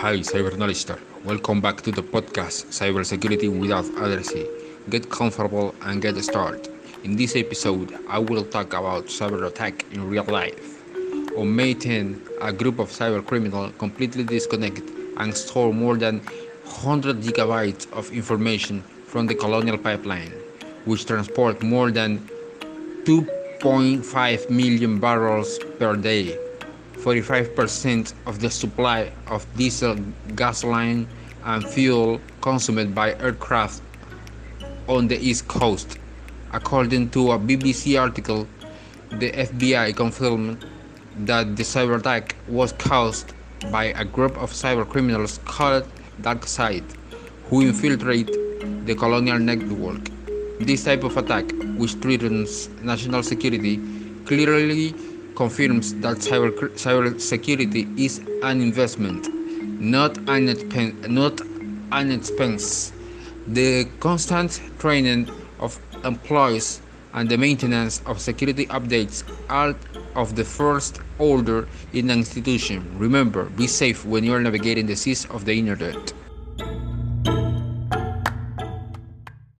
Hi, Cyber Knowledge Star. Welcome back to the podcast Cybersecurity Without Addressing. Get comfortable and get started. In this episode, I will talk about cyber attack in real life. On May 10, a group of cyber criminals completely disconnected and stole more than 100 gigabytes of information from the Colonial Pipeline, which transport more than 2.5 million barrels per day 45% of the supply of diesel, gasoline, and fuel consumed by aircraft on the East Coast. According to a BBC article, the FBI confirmed that the cyber attack was caused by a group of cyber criminals called DarkSide, who infiltrate the colonial network. This type of attack, which threatens national security, clearly confirms that cyber, cyber security is an investment, not an, expense, not an expense. The constant training of employees and the maintenance of security updates are of the first order in an institution. Remember, be safe when you are navigating the seas of the internet.